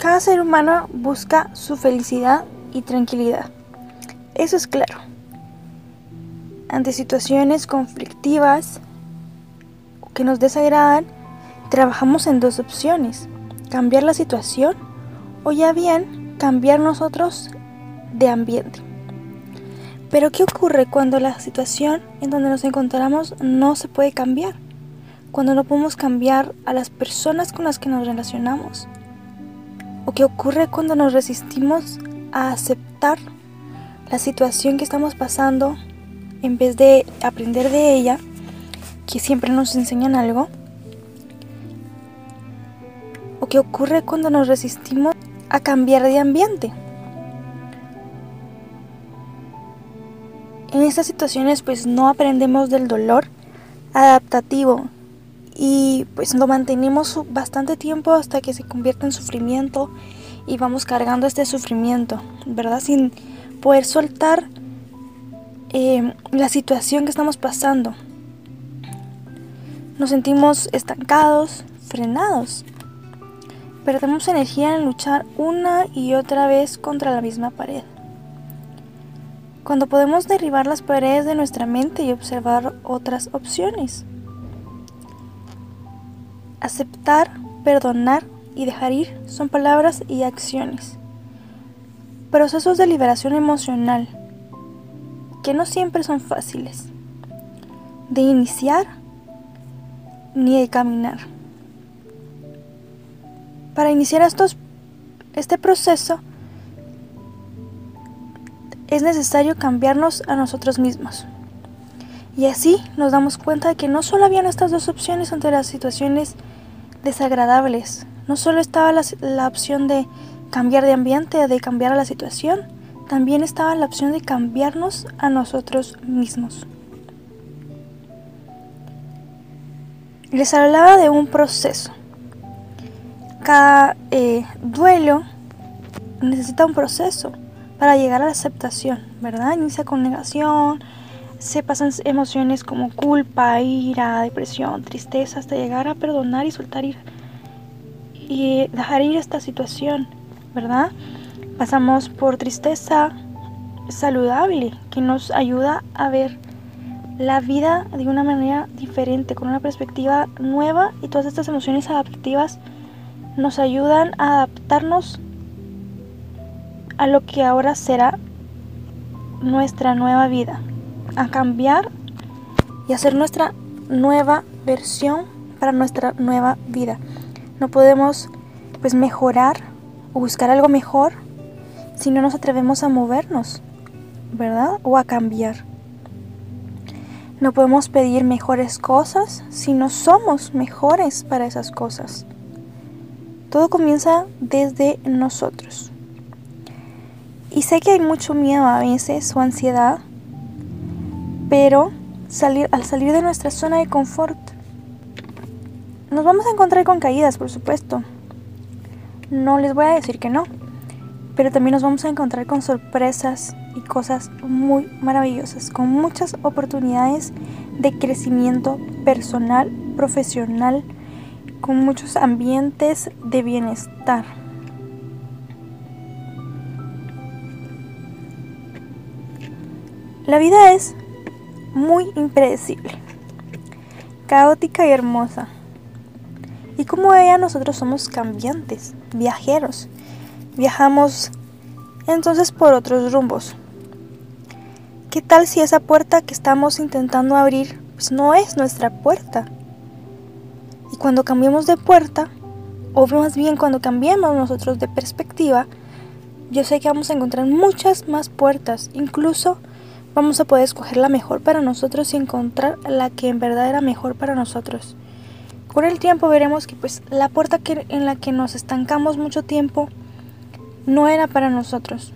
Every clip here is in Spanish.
Cada ser humano busca su felicidad y tranquilidad. Eso es claro. Ante situaciones conflictivas que nos desagradan, trabajamos en dos opciones. Cambiar la situación o ya bien cambiar nosotros de ambiente. Pero ¿qué ocurre cuando la situación en donde nos encontramos no se puede cambiar? Cuando no podemos cambiar a las personas con las que nos relacionamos. ¿O qué ocurre cuando nos resistimos a aceptar la situación que estamos pasando en vez de aprender de ella, que siempre nos enseñan algo? ¿O qué ocurre cuando nos resistimos a cambiar de ambiente? En estas situaciones pues no aprendemos del dolor adaptativo y pues lo mantenemos bastante tiempo hasta que se convierte en sufrimiento y vamos cargando este sufrimiento, ¿verdad? Sin poder soltar eh, la situación que estamos pasando. Nos sentimos estancados, frenados. Perdemos energía en luchar una y otra vez contra la misma pared. Cuando podemos derribar las paredes de nuestra mente y observar otras opciones. Aceptar, perdonar y dejar ir son palabras y acciones. Procesos de liberación emocional que no siempre son fáciles de iniciar ni de caminar. Para iniciar este proceso es necesario cambiarnos a nosotros mismos. Y así nos damos cuenta de que no solo habían estas dos opciones ante las situaciones desagradables, no solo estaba la, la opción de cambiar de ambiente, de cambiar a la situación, también estaba la opción de cambiarnos a nosotros mismos. Les hablaba de un proceso. Cada eh, duelo necesita un proceso para llegar a la aceptación, ¿verdad? Inicia con negación, se pasan emociones como culpa, ira, depresión, tristeza, hasta llegar a perdonar y soltar ir y dejar ir esta situación, ¿verdad? Pasamos por tristeza saludable que nos ayuda a ver la vida de una manera diferente, con una perspectiva nueva y todas estas emociones adaptativas nos ayudan a adaptarnos a lo que ahora será nuestra nueva vida, a cambiar y hacer nuestra nueva versión para nuestra nueva vida. No podemos pues mejorar o buscar algo mejor si no nos atrevemos a movernos, ¿verdad? O a cambiar. No podemos pedir mejores cosas si no somos mejores para esas cosas. Todo comienza desde nosotros. Y sé que hay mucho miedo a veces o ansiedad, pero salir, al salir de nuestra zona de confort, nos vamos a encontrar con caídas, por supuesto. No les voy a decir que no, pero también nos vamos a encontrar con sorpresas y cosas muy maravillosas, con muchas oportunidades de crecimiento personal, profesional, con muchos ambientes de bienestar. La vida es muy impredecible, caótica y hermosa. Y como ella, nosotros somos cambiantes, viajeros. Viajamos entonces por otros rumbos. ¿Qué tal si esa puerta que estamos intentando abrir pues no es nuestra puerta? Y cuando cambiemos de puerta, o más bien cuando cambiemos nosotros de perspectiva, yo sé que vamos a encontrar muchas más puertas, incluso vamos a poder escoger la mejor para nosotros y encontrar la que en verdad era mejor para nosotros. Con el tiempo veremos que pues la puerta que, en la que nos estancamos mucho tiempo no era para nosotros.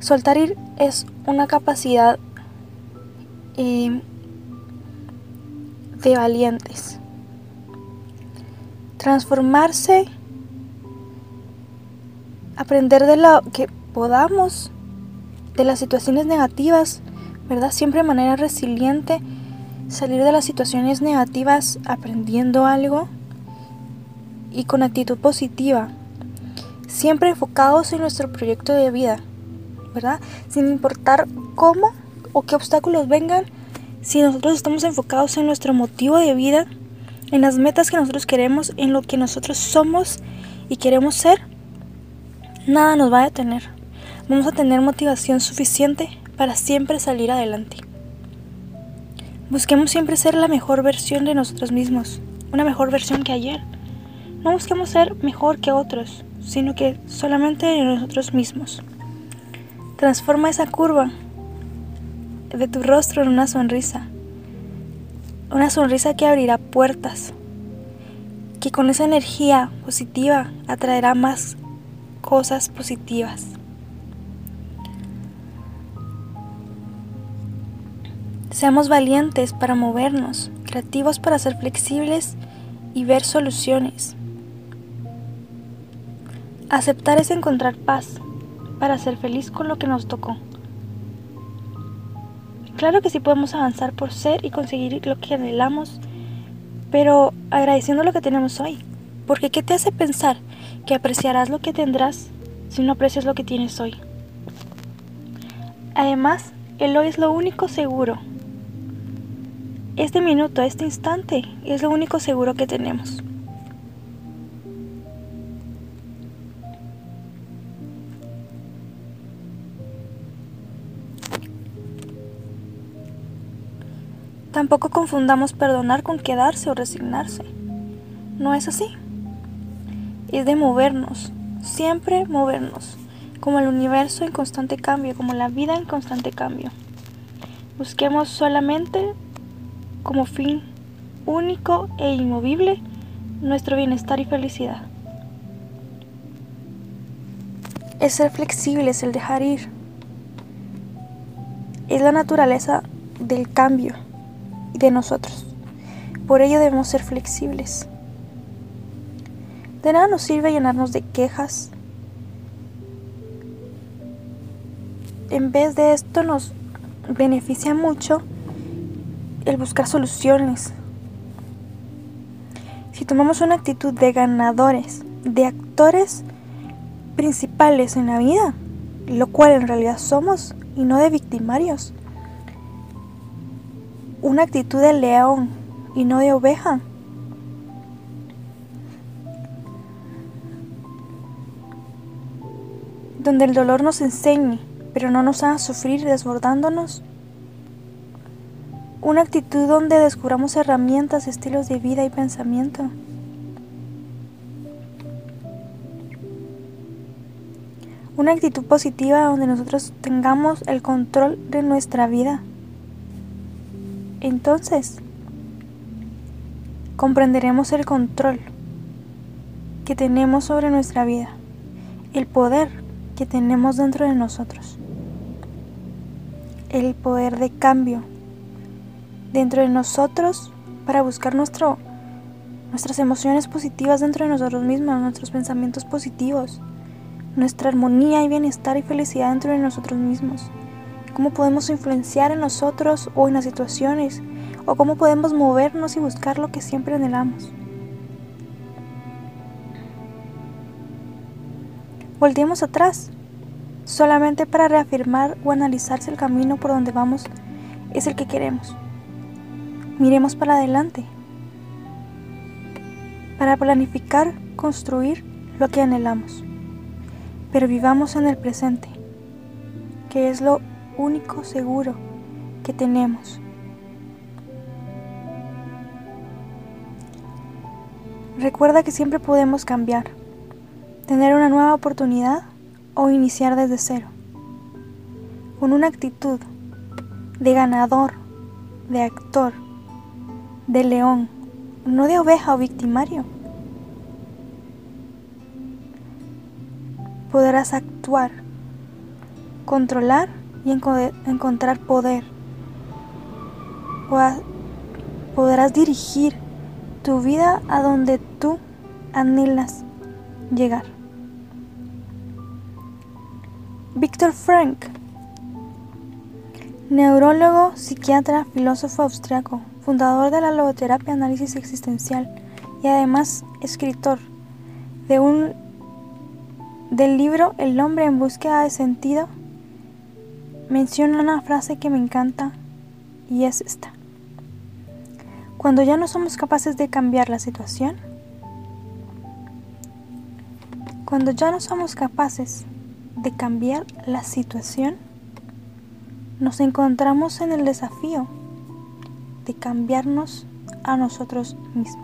Soltar ir es una capacidad eh, de valientes. Transformarse, aprender de lo que podamos de las situaciones negativas, ¿verdad? Siempre de manera resiliente, salir de las situaciones negativas aprendiendo algo y con actitud positiva, siempre enfocados en nuestro proyecto de vida, ¿verdad? Sin importar cómo o qué obstáculos vengan, si nosotros estamos enfocados en nuestro motivo de vida, en las metas que nosotros queremos, en lo que nosotros somos y queremos ser, nada nos va a detener. Vamos a tener motivación suficiente para siempre salir adelante. Busquemos siempre ser la mejor versión de nosotros mismos, una mejor versión que ayer. No busquemos ser mejor que otros, sino que solamente de nosotros mismos. Transforma esa curva de tu rostro en una sonrisa. Una sonrisa que abrirá puertas, que con esa energía positiva atraerá más cosas positivas. Seamos valientes para movernos, creativos para ser flexibles y ver soluciones. Aceptar es encontrar paz para ser feliz con lo que nos tocó. Claro que sí podemos avanzar por ser y conseguir lo que anhelamos, pero agradeciendo lo que tenemos hoy. Porque ¿qué te hace pensar que apreciarás lo que tendrás si no aprecias lo que tienes hoy? Además, el hoy es lo único seguro. Este minuto, este instante, es lo único seguro que tenemos. Tampoco confundamos perdonar con quedarse o resignarse. No es así. Es de movernos, siempre movernos, como el universo en constante cambio, como la vida en constante cambio. Busquemos solamente como fin único e inmovible nuestro bienestar y felicidad. Es ser flexible, es el dejar ir. Es la naturaleza del cambio de nosotros. Por ello debemos ser flexibles. De nada nos sirve llenarnos de quejas. En vez de esto nos beneficia mucho el buscar soluciones. Si tomamos una actitud de ganadores, de actores principales en la vida, lo cual en realidad somos, y no de victimarios, una actitud de león y no de oveja. Donde el dolor nos enseñe, pero no nos haga sufrir desbordándonos. Una actitud donde descubramos herramientas, estilos de vida y pensamiento. Una actitud positiva donde nosotros tengamos el control de nuestra vida. Entonces, comprenderemos el control que tenemos sobre nuestra vida, el poder que tenemos dentro de nosotros, el poder de cambio dentro de nosotros para buscar nuestro, nuestras emociones positivas dentro de nosotros mismos, nuestros pensamientos positivos, nuestra armonía y bienestar y felicidad dentro de nosotros mismos cómo podemos influenciar en nosotros o en las situaciones, o cómo podemos movernos y buscar lo que siempre anhelamos. Volteemos atrás, solamente para reafirmar o analizar si el camino por donde vamos es el que queremos. Miremos para adelante, para planificar, construir lo que anhelamos, pero vivamos en el presente, que es lo único seguro que tenemos. Recuerda que siempre podemos cambiar, tener una nueva oportunidad o iniciar desde cero, con una actitud de ganador, de actor, de león, no de oveja o victimario. Podrás actuar, controlar y encontrar poder. Podrás dirigir tu vida a donde tú anhelas llegar. Víctor Frank, neurólogo, psiquiatra, filósofo austriaco, fundador de la logoterapia análisis existencial y además escritor, de un del libro El hombre en búsqueda de sentido menciona una frase que me encanta y es esta. Cuando ya no somos capaces de cambiar la situación, cuando ya no somos capaces de cambiar la situación, nos encontramos en el desafío de cambiarnos a nosotros mismos.